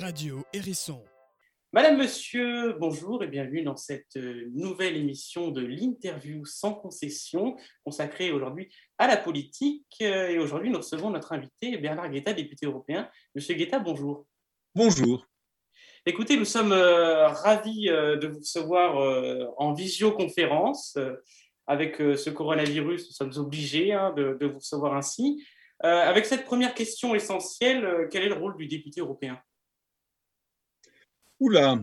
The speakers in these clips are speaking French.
Radio Hérisson. Madame, Monsieur, bonjour et bienvenue dans cette euh, nouvelle émission de l'interview sans concession consacrée aujourd'hui à la politique. Euh, et aujourd'hui, nous recevons notre invité Bernard Guetta, député européen. Monsieur Guetta, bonjour. Bonjour. Écoutez, nous sommes euh, ravis de vous recevoir en visioconférence. avec ce coronavirus, nous sommes obligés hein, de, de, vous recevoir ainsi. avec cette première question essentielle, quel est le rôle du député européen? Oula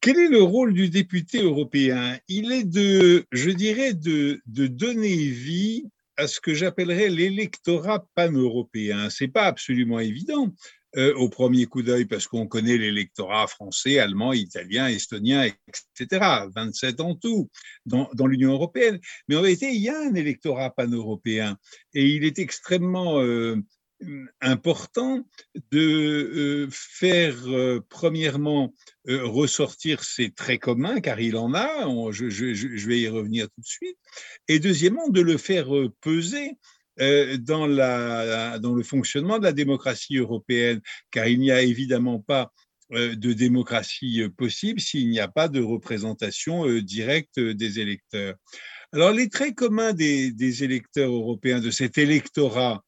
Quel est le rôle du député européen? Il est de, je dirais, de, donner vie à ce que j'appellerais l'électorat pan-européen. C'est pas absolument évident euh, au premier coup d'œil parce qu'on connaît l'électorat français, allemand, italien, estonien, etc. 27 en tout dans, dans l'Union européenne. Mais en réalité, il y a un électorat pan-européen et il est extrêmement euh, important de euh, faire euh, premièrement euh, ressortir ces traits communs, car il en a, je, vais y revenir tout de suite, et deuxièmement de le faire peser dans, le fonctionnement de la démocratie européenne, car il n'y a évidemment pas de démocratie possible s'il n'y a pas de représentation directe des électeurs. Alors les traits communs des électeurs européens, de cet électorat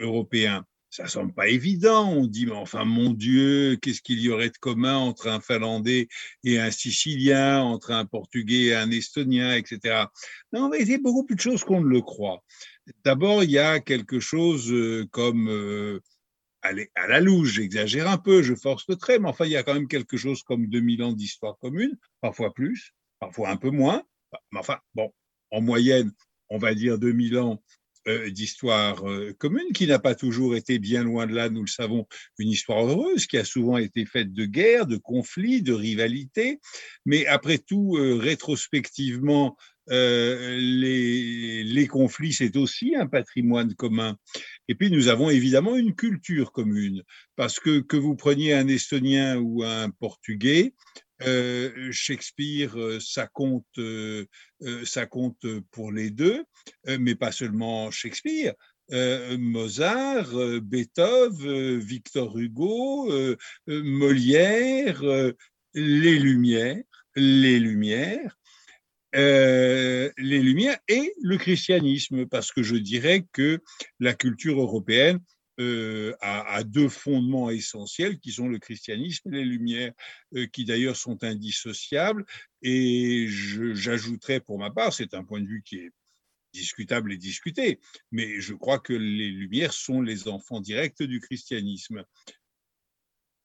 européen. Ça semble pas évident. On dit, mais enfin, mon Dieu, qu'est-ce qu'il y aurait de commun entre un Finlandais et un Sicilien, entre un Portugais et un Estonien, etc. Non, mais il y a beaucoup plus de choses qu'on ne le croit. D'abord, il y a quelque chose euh, comme euh, à la louche, j'exagère un peu, je force le trait, mais enfin, il y a quand même quelque chose comme 2000 ans d'histoire commune, parfois plus, parfois un peu moins. Mais enfin, bon, en moyenne, on va dire 2000 ans d'histoire euh, commune, qui n'a pas toujours été bien loin de là, nous le savons, une histoire heureuse, qui a souvent été faite de guerres, de conflits, de rivalités, mais après tout, euh, rétrospectivement, les, conflits, c'est aussi un patrimoine commun. Et puis, nous avons évidemment une culture commune, parce que que vous preniez un Estonien ou un Portugais, euh, Shakespeare, euh, ça compte, euh, ça compte pour les deux, mais pas seulement Shakespeare. Mozart, Beethoven, Victor Hugo, Molière, les Lumières, les Lumières, les Lumières et le christianisme, parce que je dirais que la culture européenne euh, à, deux fondements essentiels qui sont le christianisme et les Lumières, euh, qui d'ailleurs sont indissociables. Et j'ajouterais pour ma part, c'est un point de vue qui est discutable et discuté, mais je crois que les Lumières sont les enfants directs du christianisme.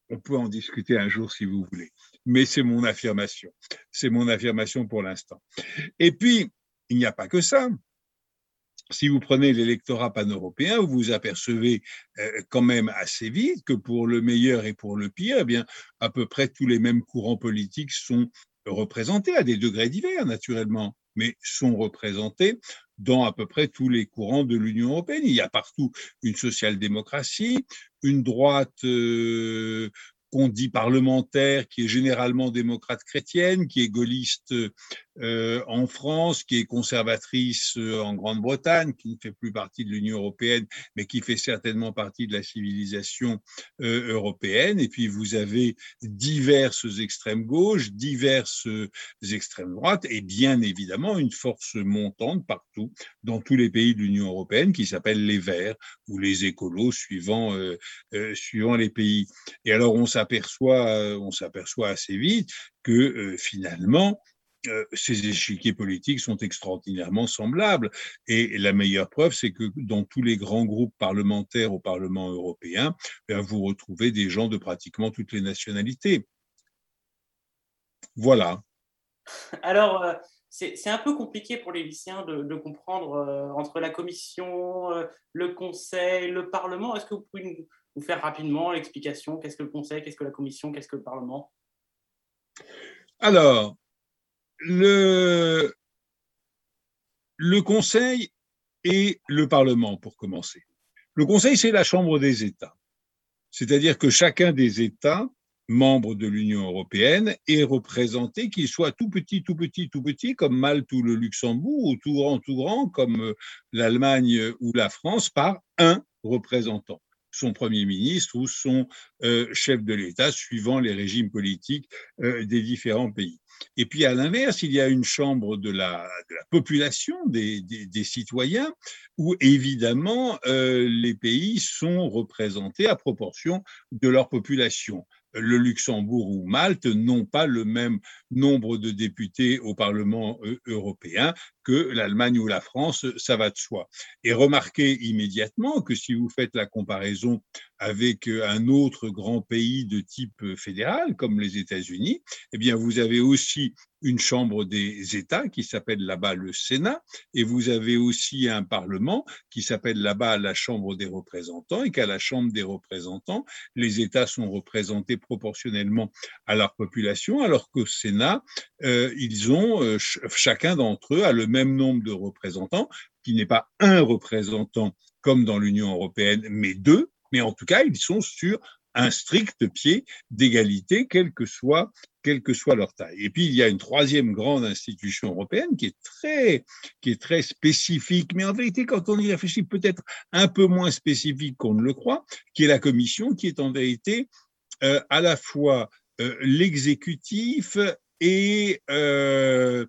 On peut en discuter un jour si vous voulez, mais c'est mon affirmation. C'est mon affirmation pour l'instant. Et puis, il n'y a pas que ça si vous prenez l'électorat pan-européen, vous vous apercevez euh, quand même assez vite que pour le meilleur et pour le pire, eh bien, à peu près tous les mêmes courants politiques sont représentés à des degrés divers, naturellement, mais sont représentés dans à peu près tous les courants de l'Union européenne. Il y a partout une social-démocratie, une droite euh, qu'on dit parlementaire, qui est généralement démocrate chrétienne, qui est gaulliste euh, en France, qui est conservatrice euh, en Grande-Bretagne, qui ne fait plus partie de l'Union européenne, mais qui fait certainement partie de la civilisation euh, européenne. Et puis vous avez diverses extrêmes gauches, diverses extrêmes droites, et bien évidemment une force montante partout dans tous les pays de l'Union européenne qui s'appelle les Verts ou les écolos suivant suivant les pays. Et alors on s'aperçoit on s'aperçoit assez vite que finalement ces échiquiers politiques sont extraordinairement semblables. Et la meilleure preuve, c'est que dans tous les grands groupes parlementaires au Parlement européen, ben, vous retrouvez des gens de pratiquement toutes les nationalités. Voilà. Alors, euh, c'est un peu compliqué pour les lycéens de, comprendre euh, entre la Commission, le Conseil, le Parlement. Est-ce que vous pouvez nous faire rapidement l'explication? Qu'est-ce que le Conseil? Qu'est-ce que la Commission? Qu'est-ce que le Parlement? Alors, le, Conseil et le Parlement, pour commencer. Le Conseil, c'est la Chambre des États. C'est-à-dire que chacun des États membres de l'Union européenne est représenté, qu'il soit tout petit, tout petit, tout petit, comme Malte ou le Luxembourg, ou tout grand, tout grand, comme l'Allemagne ou la France, par un représentant. Son Premier ministre ou son chef de l'État, suivant les régimes politiques des différents pays. Et puis à l'inverse, il y a une chambre de la, population, des, citoyens, où évidemment les pays sont représentés à proportion de leur population le Luxembourg ou Malte n'ont pas le même nombre de députés au Parlement euh, européen que l'Allemagne ou la France, ça va de soi. Et remarquez immédiatement que si vous faites la comparaison avec euh, un autre grand pays de type fédéral, comme les États-Unis, eh bien, vous avez aussi une chambre des États qui s'appelle là-bas le Sénat, et vous avez aussi un Parlement qui s'appelle là-bas la Chambre des représentants, et qu'à la Chambre des représentants, les États sont représentés proportionnellement à leur population, alors qu'au Sénat, euh, ils ont, euh, chacun d'entre eux a le même nombre de représentants, qui n'est pas un représentant comme dans l'Union européenne, mais deux, mais en tout cas, ils sont sur un strict pied d'égalité, quelle que soit quelle que soit leur taille. Et puis il y a une troisième grande institution européenne qui est très qui est très spécifique, mais en vérité quand on y réfléchit peut-être un peu moins spécifique qu'on ne le croit, qui est la Commission, qui est en vérité euh, à la fois euh, l'exécutif et euh,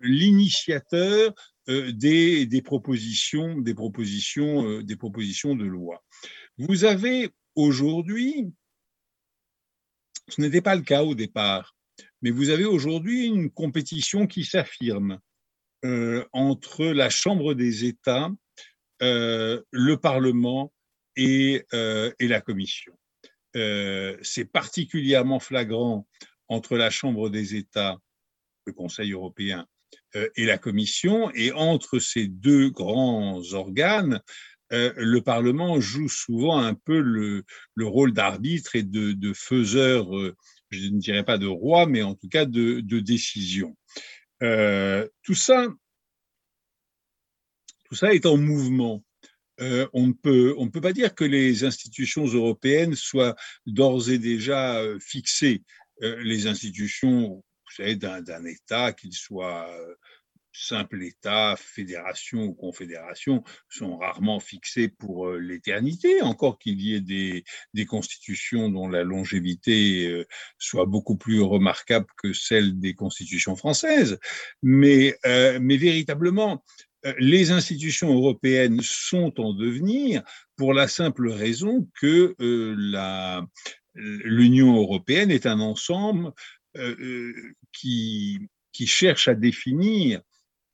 l'initiateur des, propositions, des propositions, des propositions de loi. Vous avez aujourd'hui, ce n'était pas le cas au départ, mais vous avez aujourd'hui une compétition qui s'affirme euh, entre la Chambre des États, euh, le Parlement et, euh, et la Commission. C'est particulièrement flagrant entre la Chambre des États, le Conseil européen, et la Commission, et entre ces deux grands organes, euh, le Parlement joue souvent un peu le, rôle d'arbitre et de, faiseur, euh, je ne dirais pas de roi, mais en tout cas de, décision. Euh, tout ça, tout ça est en mouvement. on ne peut, pas dire que les institutions européennes soient d'ores et déjà fixées. les institutions, d'un État, qu'il soit simple État, fédération ou confédération sont rarement fixés pour euh, l'éternité, encore qu'il y ait des, constitutions dont la longévité euh, soit beaucoup plus remarquable que celle des constitutions françaises. Mais, euh, véritablement, les institutions européennes sont en devenir pour la simple raison que l'Union européenne est un ensemble qui cherche à définir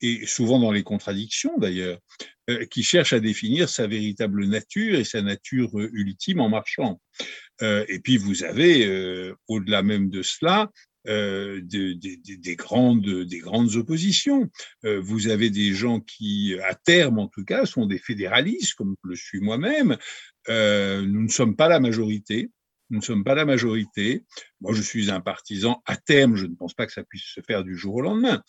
et souvent dans les contradictions d'ailleurs, euh, qui cherche à définir sa véritable nature et sa nature euh, ultime en marchant. Euh, et puis vous avez, au-delà même de cela, des, grandes, des grandes oppositions. vous avez des gens qui, à terme en tout cas, sont des fédéralistes, comme je le suis moi-même. nous ne sommes pas la majorité. Nous ne sommes pas la majorité. Moi, je suis un partisan à terme. Je ne pense pas que ça puisse se faire du jour au lendemain.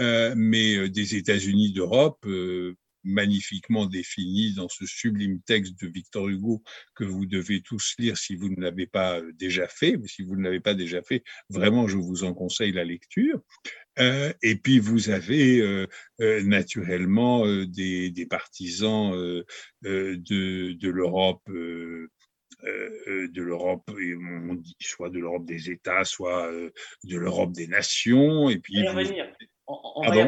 Euh, mais euh, des États-Unis d'Europe, euh, magnifiquement définis dans ce sublime texte de Victor Hugo que vous devez tous lire si vous ne l'avez pas déjà fait. Mais si vous ne l'avez pas déjà fait, vraiment, je vous en conseille la lecture. Euh, et puis vous avez euh, naturellement des, des, partisans de, de l'Europe de l'Europe, on dit soit de l'Europe des États, soit de l'Europe des nations. Et puis, on, va y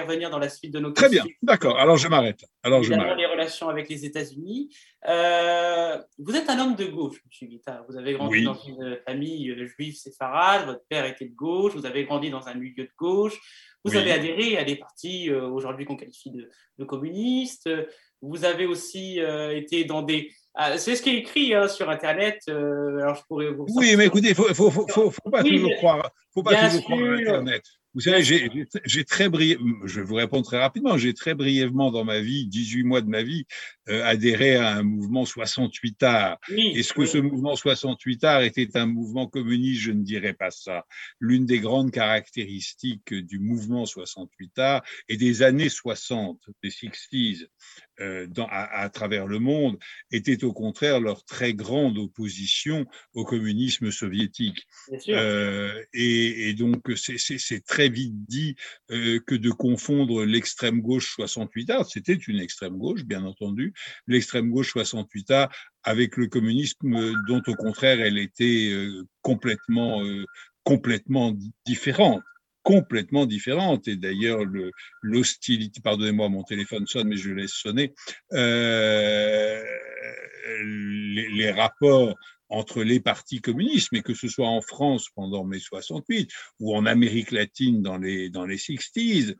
revenir dans la, suite de nos Très bien, d'accord. Alors je m'arrête. Alors je m'arrête. les relations avec les États-Unis. Euh, vous êtes un homme de gauche, M. Guittard. Vous avez grandi dans une famille juive séfarade. Votre père était de gauche. Vous avez grandi dans un milieu de gauche. Vous avez adhéré à des partis aujourd'hui qu'on qualifie de, communistes. Vous avez aussi été dans des ah, c'est ce qui est écrit hein, sur Internet. Euh, alors je pourrais vous oui, mais écoutez, il ne faut, faut, faut, faut, pas toujours croire, faut pas toujours croire à Internet. Vous savez, j'ai très brièvement, je vais vous répondre très rapidement, j'ai très brièvement dans ma vie, 18 mois de ma vie, euh, adhéré à un mouvement 68 arts. Est-ce que ce mouvement 68 arts était un mouvement communiste? Je ne dirais pas ça. L'une des grandes caractéristiques du mouvement 68 arts et des années 60, des 60s, euh, à, travers le monde était au contraire leur très grande opposition au communisme soviétique. Euh, et, donc c'est très vite dit euh, que de confondre l'extrême gauche 68A, c'était une extrême gauche bien entendu, l'extrême gauche 68A avec le communisme dont au contraire elle était complètement complètement différente complètement différente. Et d'ailleurs, l'hostilité, pardonnez-moi, mon téléphone sonne, mais je laisse sonner, euh, les, rapports entre les partis communistes, mais que ce soit en France pendant mai 68 ou en Amérique latine dans les, dans les 60s,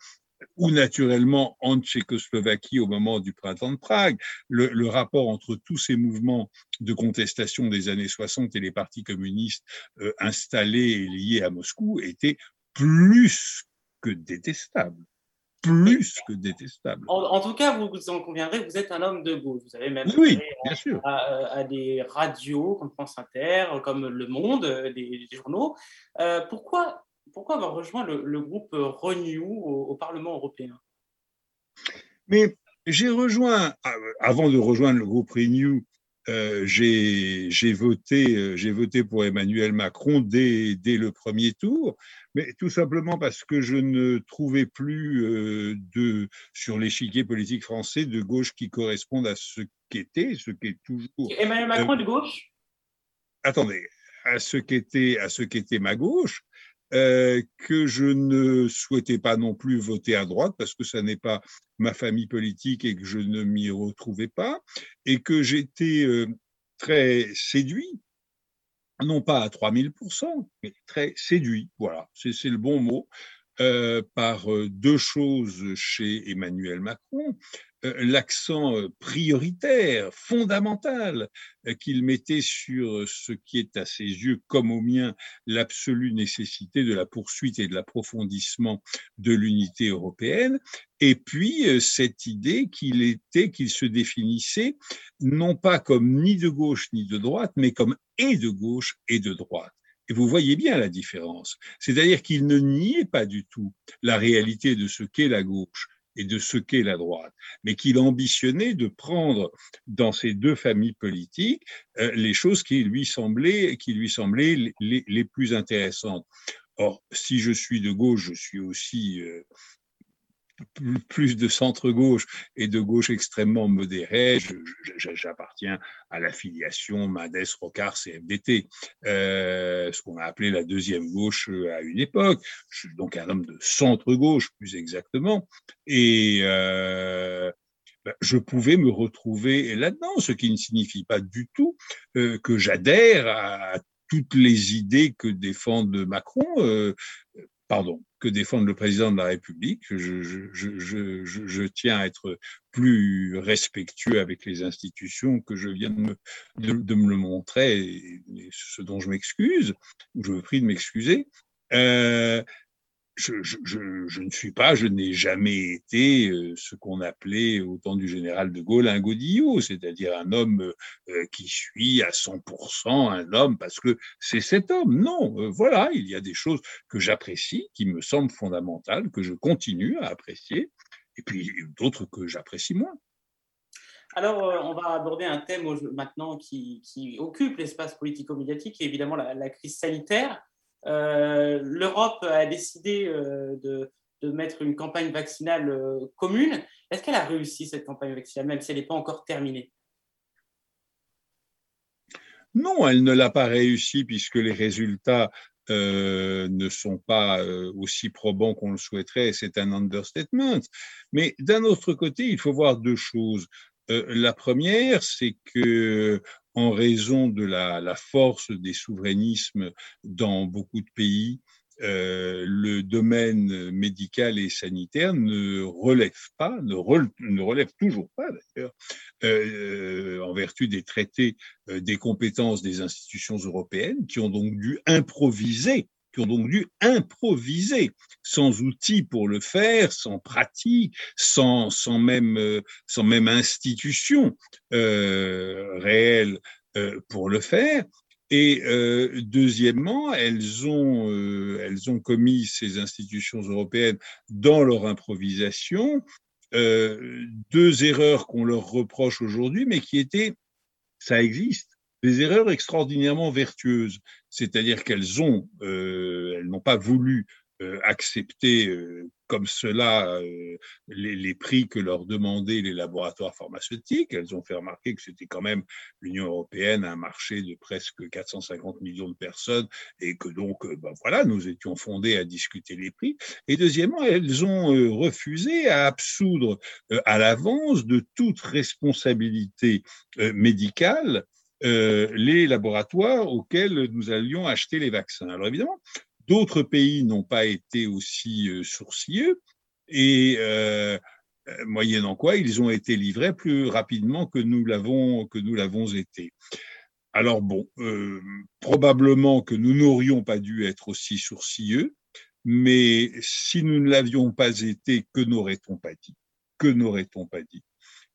ou naturellement en Tchécoslovaquie au moment du printemps de Prague, le, rapport entre tous ces mouvements de contestation des années 60 et les partis communistes euh, installés et liés à Moscou était plus que détestable. Plus que détestable. En, tout cas, vous, en conviendrez, vous êtes un homme de gauche. Vous avez même oui, bien sûr. À, des radios comme France Inter, comme Le Monde, euh, des, journaux. Euh, pourquoi, pourquoi avoir rejoint le, groupe Renew au, Parlement européen? Mais j'ai rejoint, avant de rejoindre le groupe Renew, euh, j'ai voté, j'ai voté pour Emmanuel Macron dès, dès, le premier tour mais tout simplement parce que je ne trouvais plus euh, de, sur l'échiquier politique français de gauche qui corresponde à ce qu'était, ce qu'est toujours. Emmanuel Macron euh, de gauche? Attendez, à ce qu'était, à ce qu'était ma gauche, euh, que je ne souhaitais pas non plus voter à droite parce que ça n'est pas ma famille politique et que je ne m'y retrouvais pas, et que j'étais très séduit non pas à 3000%, mais très séduit, voilà, c'est le bon mot, euh, par euh, deux choses chez Emmanuel Macron. Euh, l'accent prioritaire, fondamental qu'il mettait sur ce qui est à ses yeux, comme au mien, l'absolue nécessité de la poursuite et de l'approfondissement de l'unité européenne, et puis cette idée qu'il était, qu'il se définissait non pas comme ni de gauche ni de droite, mais comme et de gauche et de droite. Et vous voyez bien la différence. C'est-à-dire qu'il ne niait pas du tout la réalité de ce qu'est la gauche et de ce qu'est la droite, mais qu'il ambitionnait de prendre dans ces deux familles politiques euh, les choses qui lui semblaient, qui lui semblaient les, plus intéressantes. Or, si je suis de gauche, je suis aussi euh, plus de centre-gauche et de gauche extrêmement modérée. J'appartiens à l'affiliation Mendes, Rocard, CFDT, euh, ce qu'on a appelé la deuxième gauche euh, à une époque. Je suis donc un homme de centre-gauche, plus exactement. Et euh, ben, je pouvais me retrouver là-dedans, ce qui ne signifie pas du tout que j'adhère à toutes les idées que défendent Macron. Pardon, que défendre le président de la République. Je, je, je, je, tiens à être plus respectueux avec les institutions que je viens de me, de, me le montrer, ce dont je m'excuse, je vous prie de m'excuser. Euh, je, ne suis pas, je n'ai jamais été euh, ce qu'on appelait au temps du général de Gaulle un godillot, c'est-à-dire un homme euh, qui suit à 100% un homme parce que c'est cet homme. Non, euh, voilà, il y a des choses que j'apprécie, qui me semblent fondamentales, que je continue à apprécier, et puis d'autres que j'apprécie moins. Alors, on va aborder un thème maintenant qui, qui occupe l'espace politico-médiatique, évidemment la, la crise sanitaire. Euh, L'Europe a décidé euh, de, mettre une campagne vaccinale euh, commune. Est-ce qu'elle a réussi cette campagne vaccinale, même si elle n'est pas encore terminée? Non, elle ne l'a pas réussi puisque les résultats ne sont pas aussi probants qu'on le souhaiterait, c'est un understatement. Mais d'un autre côté, il faut voir deux choses. la première, c'est que en raison de la, force des souverainismes dans beaucoup de pays, euh, le domaine médical et sanitaire ne relève pas, ne, relève toujours pas d'ailleurs, euh, en vertu des traités euh, des compétences des institutions européennes, qui ont donc dû improviser qui ont donc dû improviser, sans outils pour le faire, sans pratique, sans, sans, même, euh, sans même institution euh, réelle euh, pour le faire. Et deuxièmement, elles ont, elles ont commis ces institutions européennes dans leur improvisation deux erreurs qu'on leur reproche aujourd'hui, mais qui étaient, ça existe, des erreurs extraordinairement vertueuses. C'est-à-dire qu'elles ont, elles n'ont pas voulu euh, accepter euh, comme cela euh, les, les, prix que leur demandaient les laboratoires pharmaceutiques. Elles ont fait remarquer que c'était quand même l'Union européenne, un marché de presque 450 millions de personnes, et que donc, ben voilà, nous étions fondés à discuter les prix. Et deuxièmement, elles ont refusé à absoudre à l'avance de toute responsabilité médicale les laboratoires auxquels nous allions acheter les vaccins. Alors évidemment, D'autres pays n'ont pas été aussi euh, sourcilleux et euh, euh, moyennant quoi ils ont été livrés plus rapidement que nous l'avons que nous l'avons été. Alors bon, probablement que nous n'aurions pas dû être aussi sourcilleux, mais si nous ne l'avions pas été, que n'aurait-on pas dit? Que n'aurait-on pas dit?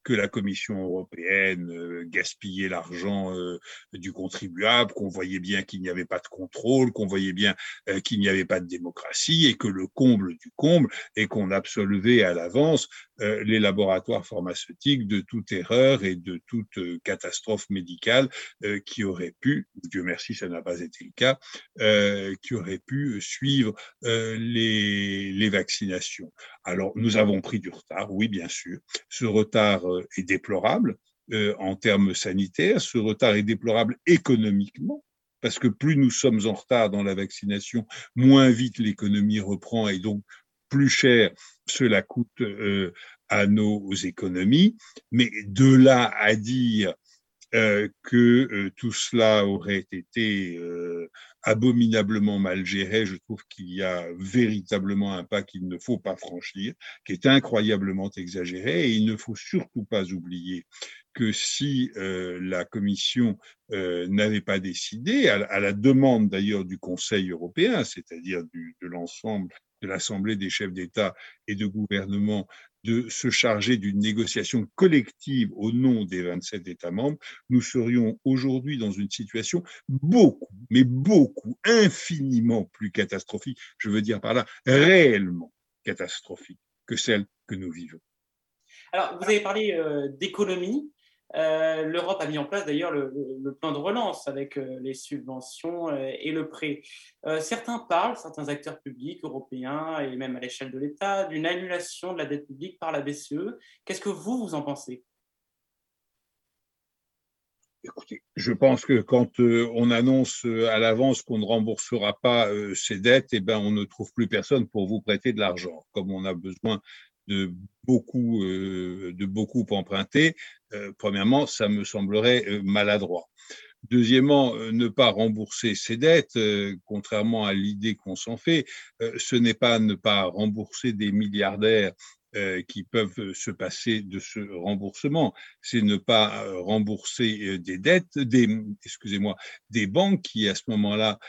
Que la Commission européenne euh, gaspillait l'argent euh, du contribuable, qu'on voyait bien qu'il n'y avait pas de contrôle, qu'on voyait bien euh, qu'il n'y avait pas de démocratie et que le comble du comble est qu'on absolvait à l'avance les laboratoires pharmaceutiques de toute erreur et de toute catastrophe médicale qui aurait pu, Dieu merci, ça n'a pas été le cas, qui aurait pu suivre les, vaccinations. Alors, nous avons pris du retard, oui, bien sûr. Ce retard euh, est déplorable euh, en termes sanitaires, ce retard est déplorable économiquement, parce que plus nous sommes en retard dans la vaccination, moins vite l'économie reprend et donc plus cher cela coûte euh, à nos économies. Mais de là à dire que tout cela aurait été abominablement mal géré, je trouve qu'il y a véritablement un pas qu'il ne faut pas franchir, qui est incroyablement exagéré, et il ne faut surtout pas oublier que si euh, la Commission euh, n'avait pas décidé, à la demande d'ailleurs du Conseil européen, c'est-à-dire de l'ensemble de l'Assemblée des chefs d'État et de gouvernement de se charger d'une négociation collective au nom des 27 États membres, nous serions aujourd'hui dans une situation beaucoup, mais beaucoup, infiniment plus catastrophique, je veux dire par là, réellement catastrophique que celle que nous vivons. Alors, vous avez parlé euh, d'économie. Euh, L'Europe a mis en place d'ailleurs le, plan de relance avec euh, les subventions euh, et le prêt. certains parlent, certains acteurs publics européens et même à l'échelle de l'État, d'une annulation de la dette publique par la BCE. Qu'est-ce que vous, vous en pensez? Écoutez, je pense que quand on annonce à l'avance qu'on ne remboursera pas ces dettes, eh ben, on ne trouve plus personne pour vous prêter de l'argent. Comme on a besoin de beaucoup, euh, de beaucoup emprunter, euh, premièrement, ça me semblerait euh, maladroit. Deuxièmement, ne pas rembourser ses dettes, contrairement à l'idée qu'on s'en fait, ce n'est pas ne pas rembourser des milliardaires qui peuvent euh, se passer de ce remboursement. C'est ne pas euh, rembourser des dettes, des, excusez-moi, des banques qui à ce moment-là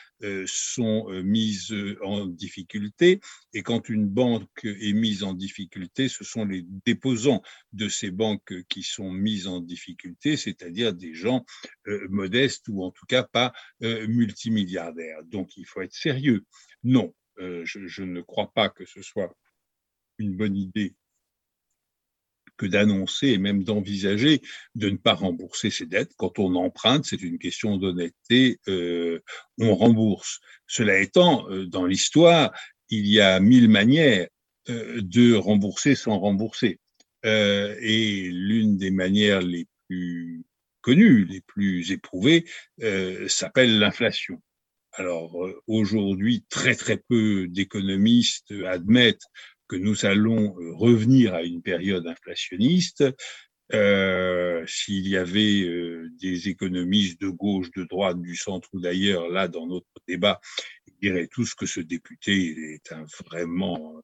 sont mises en difficulté. Et quand une banque est mise en difficulté, ce sont les déposants de ces banques qui sont mises en difficulté, c'est-à-dire des gens modestes ou en tout cas pas multimilliardaires. Donc il faut être sérieux. Non, je, je ne crois pas que ce soit une bonne idée que d'annoncer et même d'envisager de ne pas rembourser ses dettes. Quand on emprunte, c'est une question d'honnêteté, euh, on rembourse. Cela étant, euh, dans l'histoire, il y a mille manières euh, de rembourser sans rembourser. et l'une des manières les plus connues, les plus éprouvées, s'appelle l'inflation. Alors aujourd'hui, très très peu d'économistes admettent que nous allons euh, revenir à une période inflationniste. Euh, S'il y avait euh, des économistes de gauche, de droite, du centre ou d'ailleurs, là, dans notre débat, ils diraient tous que ce député est un vraiment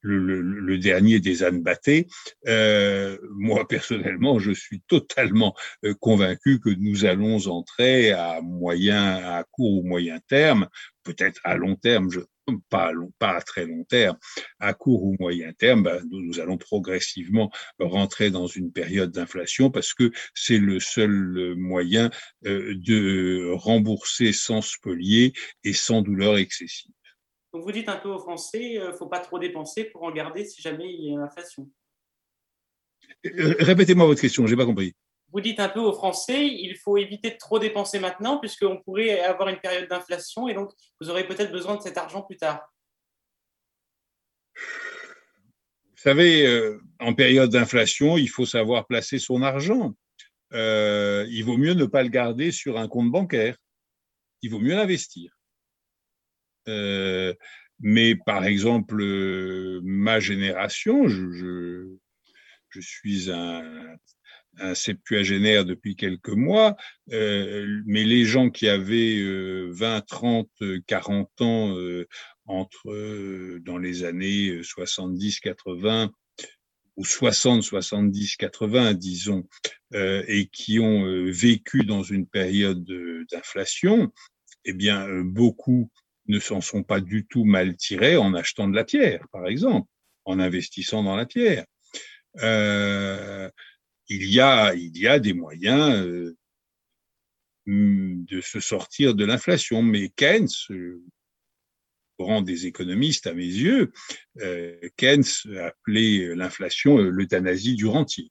le, dernier des ânes battés. Moi, personnellement, je suis totalement convaincu que nous allons entrer à moyen, à court ou moyen terme, peut-être à long terme, je, pas à, long, pas à très long terme, à court ou moyen terme, ben, nous, nous, allons progressivement rentrer dans une période d'inflation parce que c'est le seul moyen euh, de rembourser sans spolier et sans douleur excessive. Donc vous dites un peu aux Français, il euh, ne faut pas trop dépenser pour en garder si jamais il y a une inflation. Répétez-moi votre question, je n'ai pas compris. Vous dites un peu aux Français, il faut éviter de trop dépenser maintenant, puisqu'on pourrait avoir une période d'inflation, et donc vous aurez peut-être besoin de cet argent plus tard. Vous savez, euh, en période d'inflation, il faut savoir placer son argent. Euh, il vaut mieux ne pas le garder sur un compte bancaire. Il vaut mieux l'investir. Euh, mais par exemple, ma génération, je, je, suis un, un, septuagénaire depuis quelques mois, mais les gens qui avaient 20, 30, 40 ans entre euh, dans les années 70, 80 ou 60, 70, 80, disons, euh, et qui ont euh, vécu dans une période d'inflation, eh bien, beaucoup ne s'en sont pas du tout mal tirés en achetant de la pierre, par exemple, en investissant dans la pierre. Il, y a, il y a des moyens de se sortir de l'inflation, mais Keynes, rang des économistes, à mes yeux, euh, Keynes appelait l'inflation euh, l'euthanasie du rentier.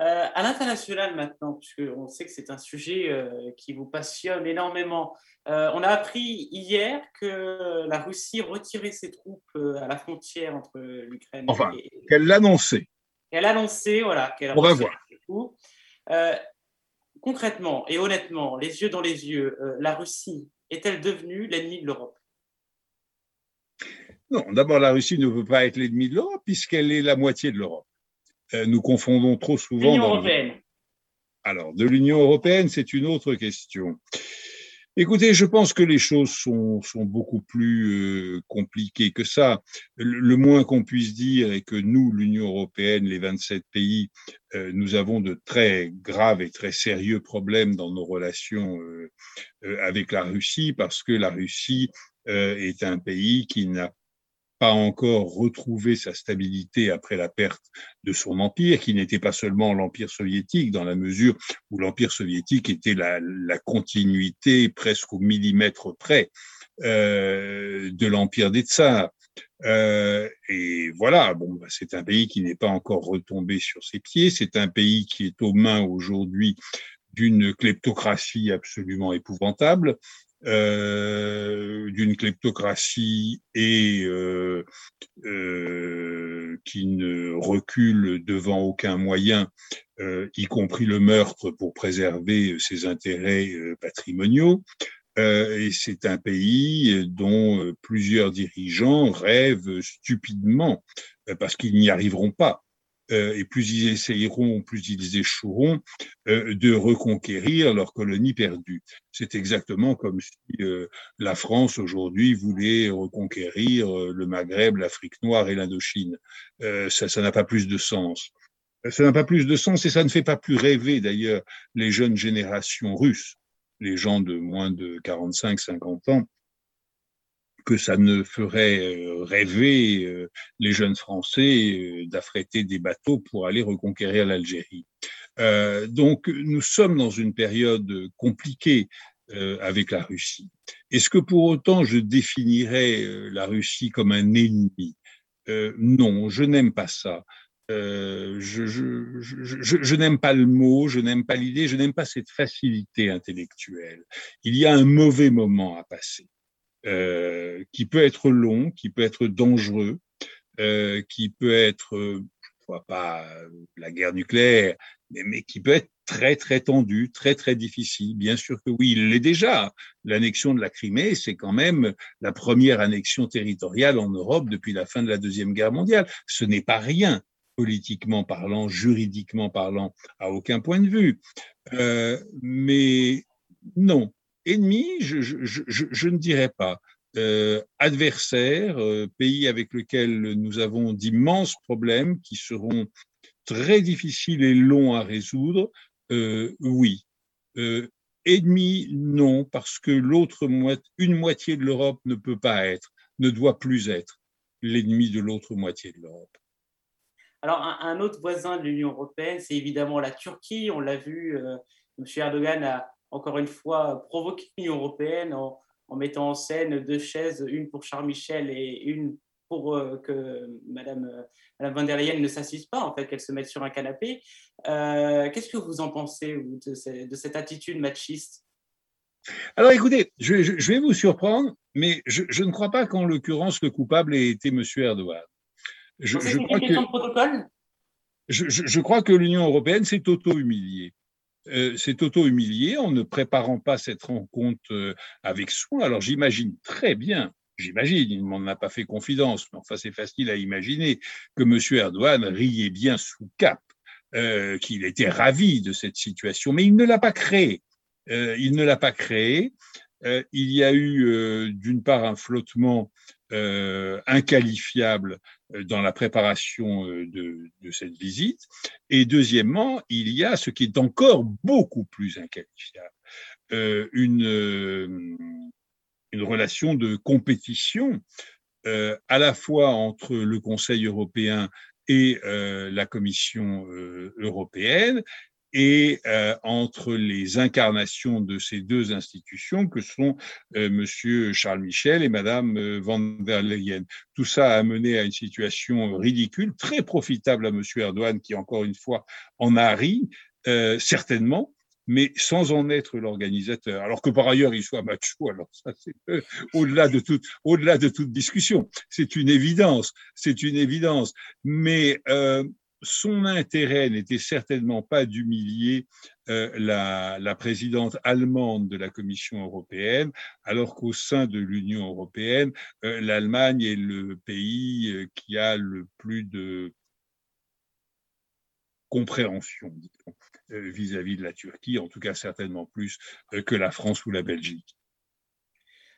Euh, à l'international maintenant, puisqu'on sait que c'est un sujet qui vous passionne énormément, on a appris hier que la Russie retirait ses troupes à la frontière entre l'Ukraine enfin, et... qu'elle l'annonçait. Elle a annoncé, voilà, qu'elle On va voir. concrètement et honnêtement, les yeux dans les yeux, la Russie est-elle devenue l'ennemi de l'Europe? Non, d'abord, la Russie ne peut pas être l'ennemi de l'Europe puisqu'elle est la moitié de l'Europe. Euh, nous confondons trop souvent. L'Union européenne. Alors, de l'Union européenne, c'est une autre question. Écoutez, je pense que les choses sont, sont beaucoup plus euh, compliquées que ça. Le, moins qu'on puisse dire est que nous, l'Union européenne, les 27 pays, euh, nous avons de très graves et très sérieux problèmes dans nos relations euh, avec la Russie parce que la Russie est un pays qui n'a pas encore retrouvé sa stabilité après la perte de son empire, qui n'était pas seulement l'empire soviétique, dans la mesure où l'empire soviétique était la, continuité presque au millimètre près euh, de l'empire des tsars. Euh, et voilà, bon, bah, c'est un pays qui n'est pas encore retombé sur ses pieds. C'est un pays qui est aux mains aujourd'hui d'une kleptocratie absolument épouvantable, euh, d'une kleptocratie et euh, euh, qui ne recule devant aucun moyen, y compris le meurtre, pour préserver ses intérêts patrimoniaux. et c'est un pays dont plusieurs dirigeants rêvent stupidement parce qu'ils n'y arriveront pas et plus ils essayeront, plus ils échoueront euh, de reconquérir leur colonie perdue. C'est exactement comme si euh, la France aujourd'hui voulait reconquérir le Maghreb, l'Afrique noire et l'Indochine. ça n'a pas plus de sens. Ça n'a pas plus de sens et ça ne fait pas plus rêver d'ailleurs les jeunes générations russes, les gens de moins de 45-50 ans que ça ne ferait euh, rêver euh, les jeunes Français euh, d'affréter des bateaux pour aller reconquérir l'Algérie. donc nous sommes dans une période compliquée avec la Russie. Est-ce que pour autant je définirais la Russie comme un ennemi? Non, je n'aime pas ça. je, n'aime pas le mot, je n'aime pas l'idée, je n'aime pas cette facilité intellectuelle. Il y a un mauvais moment à passer. Euh, qui peut être long, qui peut être dangereux, euh, qui peut être, euh, je ne pas la guerre nucléaire, mais, mais, qui peut être très très tendu, très très difficile. Bien sûr que oui, il l'est déjà. L'annexion de la Crimée, c'est quand même la première annexion territoriale en Europe depuis la fin de la Deuxième Guerre mondiale. Ce n'est pas rien politiquement parlant, juridiquement parlant, à aucun point de vue. Euh, mais non, Ennemi, je, ne dirais pas. Euh, adversaire, euh, pays avec lequel nous avons d'immenses problèmes qui seront très difficiles et longs à résoudre, euh, oui. Ennemi, non, parce que l'autre moitié, de l'Europe ne peut pas être, ne doit plus être l'ennemi de l'autre moitié de l'Europe. Alors, un, autre voisin de l'Union européenne, c'est évidemment la Turquie. On l'a vu, M. Erdogan a, encore une fois, provoquer l'Union européenne en, mettant en scène deux chaises, une pour Charles Michel et une pour euh, que Madame, Mme von der Leyen ne s'assise pas, en fait, qu'elle se mette sur un canapé. Qu'est-ce que vous en pensez de, cette attitude machiste? Alors écoutez, je, vais vous surprendre, mais je, ne crois pas qu'en l'occurrence le coupable ait été M. Erdogan. Je, crois que, protocole? je, crois que l'Union européenne s'est auto-humiliée. Euh, s'est auto-humiliée en ne préparant pas cette rencontre euh, avec soin. Alors j'imagine très bien, j'imagine, il ne m'en a pas fait confidence, mais enfin c'est facile à imaginer que M. Erdogan riait bien sous cap, euh, qu'il était ravi de cette situation, mais il ne l'a pas créée. il ne l'a pas créée. il y a eu d'une part un flottement inqualifiable euh, dans la préparation euh, de, cette visite. Et deuxièmement, il y a ce qui est encore beaucoup plus inqualifiable, euh, une relation de compétition à la fois entre le Conseil européen et la Commission européenne, et euh, entre les incarnations de ces deux institutions que sont euh, Monsieur Charles Michel et Madame euh, van der Leyen. Tout ça a mené à une situation ridicule, très profitable à Monsieur Erdogan, qui encore une fois en a ri, certainement, mais sans en être l'organisateur. Alors que par ailleurs il soit macho, alors ça c'est au-delà de toute, au-delà de toute discussion. C'est une évidence, c'est une évidence. Mais euh, son intérêt n'était certainement pas d'humilier euh, la, présidente allemande de la Commission européenne, alors qu'au sein de l'Union européenne, euh, l'Allemagne est le pays euh, qui a le plus de compréhension vis-à-vis de la Turquie, en tout cas certainement plus que la France ou la Belgique.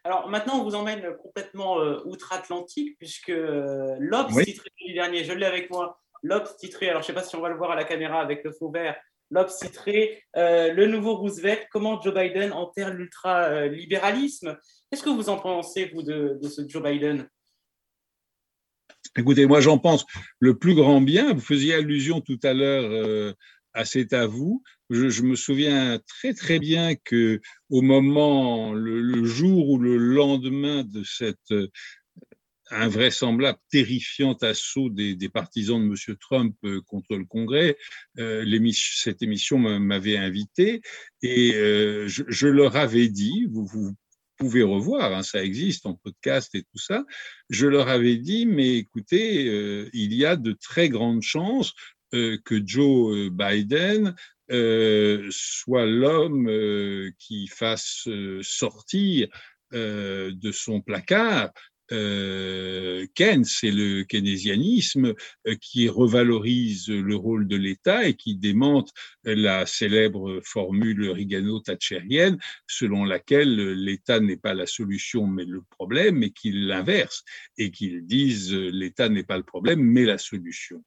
Alors maintenant, on vous emmène complètement outre-Atlantique, puisque l'Obs, titre du dernier, je l'ai avec moi, L'Obs titré, alors je ne sais pas si on va le voir à la caméra avec le faux vert, l'Obs titré euh, Le nouveau Roosevelt, comment Joe Biden enterre l'ultra-libéralisme? Qu'est-ce que vous en pensez, vous, de, ce Joe Biden? Écoutez, moi j'en pense le plus grand bien. Vous faisiez allusion tout à l'heure euh, à cet avou. Je, je, me souviens très très bien que au moment, le, jour ou le lendemain de cette invraisemblable, terrifiant assaut des, partisans de M. Trump euh, contre le Congrès. Euh, cette émission m'avait invité et euh, je, leur avais dit, vous, pouvez revoir, hein, ça existe en podcast et tout ça, je leur avais dit, mais écoutez, il y a de très grandes chances que Joe Biden soit l'homme qui fasse sortir de son placard euh, Keynes, c'est le keynésianisme euh, qui revalorise le rôle de l'État et qui démente la célèbre formule rigano-thatchérienne selon laquelle l'État n'est pas la solution mais le problème et qu'il l'inverse et qu'ils disent l'État n'est pas le problème mais la solution.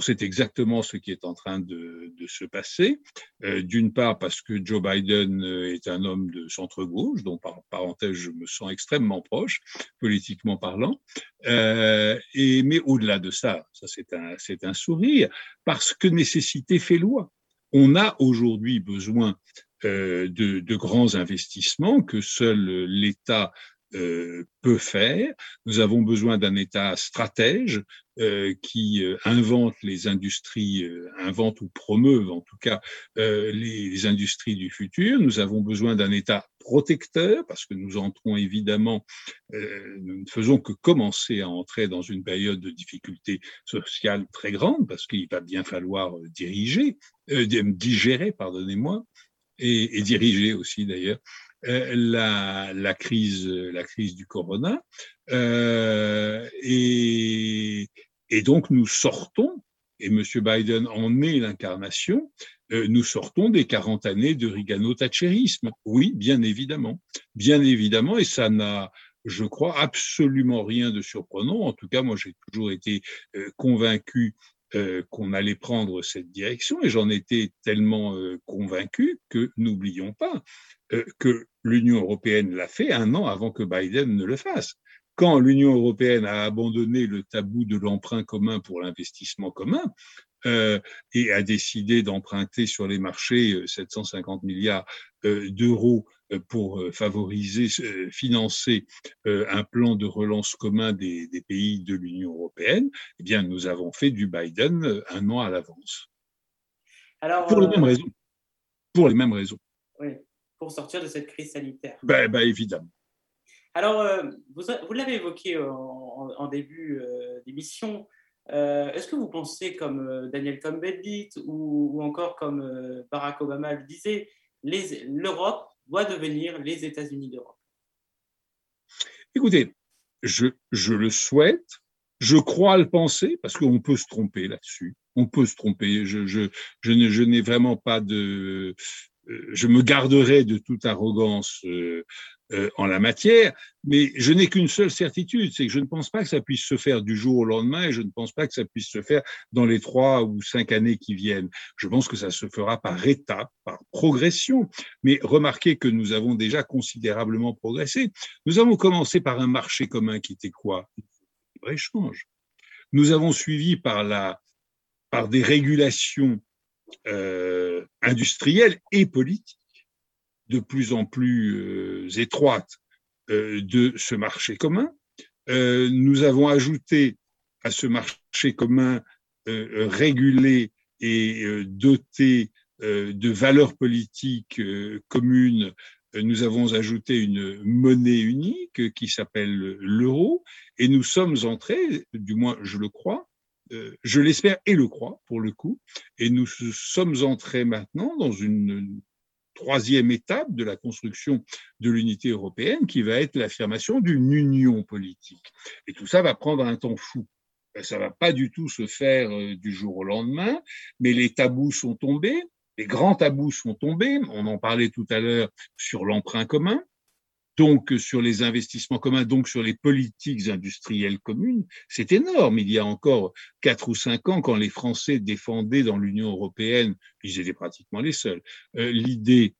C'est exactement ce qui est en train de, de se passer. Euh, d'une part parce que Joe Biden est un homme de centre-gauche, dont par parenthèse je me sens extrêmement proche politiquement parlant. Euh, mais au-delà de ça, ça c'est un, c'est un sourire, parce que nécessité fait loi. On a aujourd'hui besoin euh, de, de, grands investissements que seul l'État euh, peut faire. Nous avons besoin d'un État stratège euh, qui euh, invente les industries, invente ou promeuve en tout cas les, industries du futur. Nous avons besoin d'un État protecteur parce que nous entrons évidemment, nous ne faisons que commencer à entrer dans une période de difficulté sociale très grande parce qu'il va bien falloir diriger, digérer, pardonnez-moi, et, diriger aussi d'ailleurs la, la, crise, la crise du corona. Euh, et, et, donc nous sortons, et M. Biden en est l'incarnation, euh, nous sortons des 40 années de Reagano-Thatcherisme. Oui, bien évidemment. Bien évidemment, et ça n'a je crois, absolument rien de surprenant. En tout cas, moi, j'ai toujours été euh, convaincu euh, qu'on allait prendre cette direction et j'en étais tellement euh, convaincu que n'oublions pas euh, que l'Union européenne l'a fait un an avant que Biden ne le fasse. Quand l'Union européenne a abandonné le tabou de l'emprunt commun pour l'investissement commun et a décidé d'emprunter sur les marchés 750 euh, milliards d'euros pour favoriser, financer un plan de relance commun des, pays de l'Union européenne, eh bien, nous avons fait du Biden un an à l'avance. pour les mêmes raisons. Pour les mêmes raisons. Oui, pour sortir de cette crise sanitaire. Ben, ben évidemment. Alors, vous, vous l'avez évoqué en, début d'émission, Est-ce que vous pensez, comme Daniel Cohn-Bendit ou, ou, encore comme Barack Obama le disait, l'Europe doit devenir les États-Unis d'Europe Écoutez, je, je, le souhaite, je crois le penser, parce qu'on peut se tromper là-dessus. On peut se tromper. Je, je, ne, je n'ai vraiment pas de. Euh, je me garderai de toute arrogance euh, en la matière, mais je n'ai qu'une seule certitude, c'est que je ne pense pas que ça puisse se faire du jour au lendemain et je ne pense pas que ça puisse se faire dans les trois ou cinq années qui viennent. Je pense que ça se fera par étapes, par progression. Mais remarquez que nous avons déjà considérablement progressé. Nous avons commencé par un marché commun qui était quoi? Libre-échange. Nous avons suivi par, la, par des régulations euh, industrielles et politiques de plus en plus euh, étroite euh, de ce marché commun. Euh, nous avons ajouté à ce marché commun régulé et doté de valeurs politiques communes, nous avons ajouté une monnaie unique qui s'appelle l'euro et nous sommes entrés, du moins je le crois, je l'espère et le crois pour le coup, et nous sommes entrés maintenant dans une troisième étape de la construction de l'unité européenne qui va être l'affirmation d'une union politique. Et tout ça va prendre un temps fou. Ben, ça va pas du tout se faire euh, du jour au lendemain, mais les tabous sont tombés, les grands tabous sont tombés. On en parlait tout à l'heure sur l'emprunt commun donc sur les investissements communs, donc sur les politiques industrielles communes, c'est énorme. Il y a encore quatre ou cinq ans, quand les Français défendaient dans l'Union européenne, ils étaient pratiquement les seuls, euh, l'idée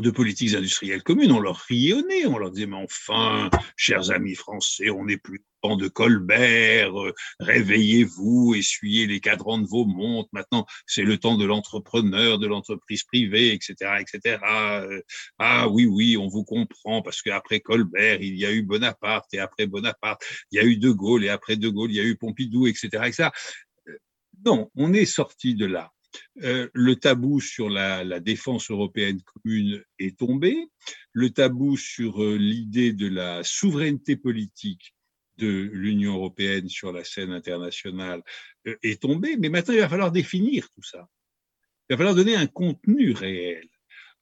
de politiques industrielles communes, on leur riait au nez, on leur disait, mais enfin, chers amis français, on n'est plus temps de Colbert, euh, réveillez-vous, essuyez les cadrans de vos montres, maintenant c'est le temps de l'entrepreneur, de l'entreprise privée, etc., etc. Euh, ah oui, oui, on vous comprend, parce qu'après Colbert, il y a eu Bonaparte, et après Bonaparte, il y a eu De Gaulle, et après De Gaulle, il y a eu Pompidou, etc., etc. Euh, non, on est sorti de là. Euh, le tabou sur la, défense européenne commune est tombé, le tabou sur euh, l'idée de la souveraineté politique de l'Union européenne sur la scène internationale euh, est tombé, mais maintenant il va falloir définir tout ça. Il va falloir donner un contenu réel.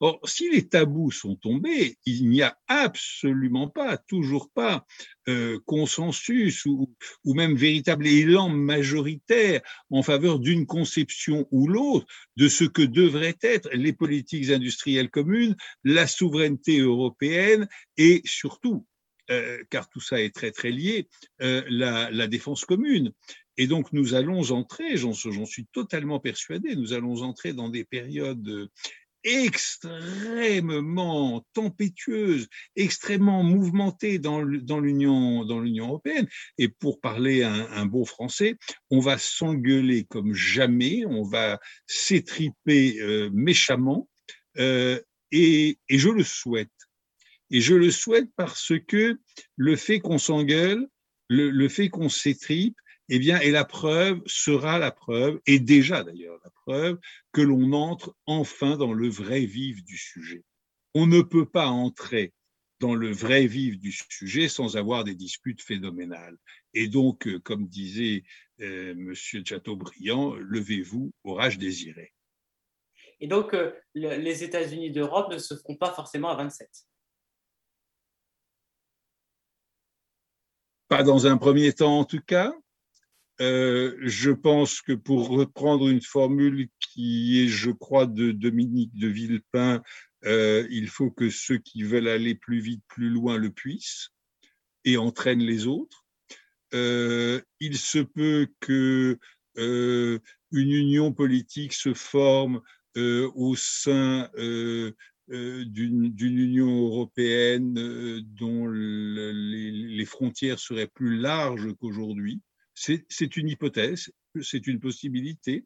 Or, si les tabous sont tombés, il n'y a absolument pas, toujours pas, euh, consensus ou, même véritable élan majoritaire en faveur d'une conception ou l'autre de ce que devraient être les politiques industrielles communes, la souveraineté européenne et surtout, euh, car tout ça est très très lié, euh, la défense commune. Et donc nous allons entrer, j'en suis totalement persuadé, nous allons entrer dans des périodes extrêmement tempétueuse, extrêmement mouvementée dans l'Union dans l'Union européenne. Et pour parler un, un beau français, on va s'engueuler comme jamais, on va s'étriper euh, méchamment, euh, et, je le souhaite. Et je le souhaite parce que le fait qu'on s'engueule, le, le fait qu'on s'étripe, eh bien, et la preuve sera la preuve, et déjà d'ailleurs la preuve, que l'on entre enfin dans le vrai vif du sujet. On ne peut pas entrer dans le vrai vif du sujet sans avoir des disputes phénoménales. Et donc, euh, comme disait euh, Monsieur Chateaubriand, levez-vous, orage désiré. Et donc, euh, les États-Unis d'Europe ne se feront pas forcément à 27 Pas dans un premier temps, en tout cas? Euh, je pense que pour reprendre une formule qui est, je crois, de Dominique de Villepin, euh, il faut que ceux qui veulent aller plus vite, plus loin le puissent et entraînent les autres. Euh, il se peut que une union politique se forme au sein d'une Union européenne dont le, les, les, frontières seraient plus larges qu'aujourd'hui c'est une hypothèse, c'est une possibilité.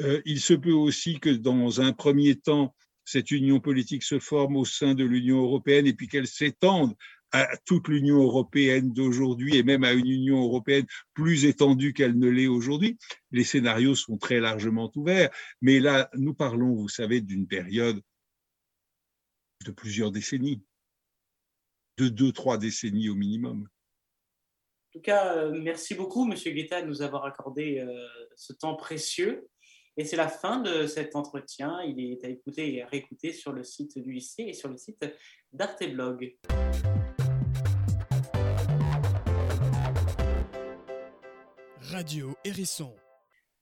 Euh, il se peut aussi que dans un premier temps, cette union politique se forme au sein de l'Union européenne et puis qu'elle s'étende à toute l'Union européenne d'aujourd'hui et même à une Union européenne plus étendue qu'elle ne l'est aujourd'hui. Les scénarios sont très largement ouverts, mais là, nous parlons, vous savez, d'une période de plusieurs décennies, de deux, trois décennies au minimum. En tout cas, euh, merci beaucoup, Monsieur Guetta, de nous avoir accordé euh, ce temps précieux. Et c'est la fin de cet entretien. Il est à écouter et à réécouter sur le site du lycée et sur le site d'Arteblog. Radio Hérisson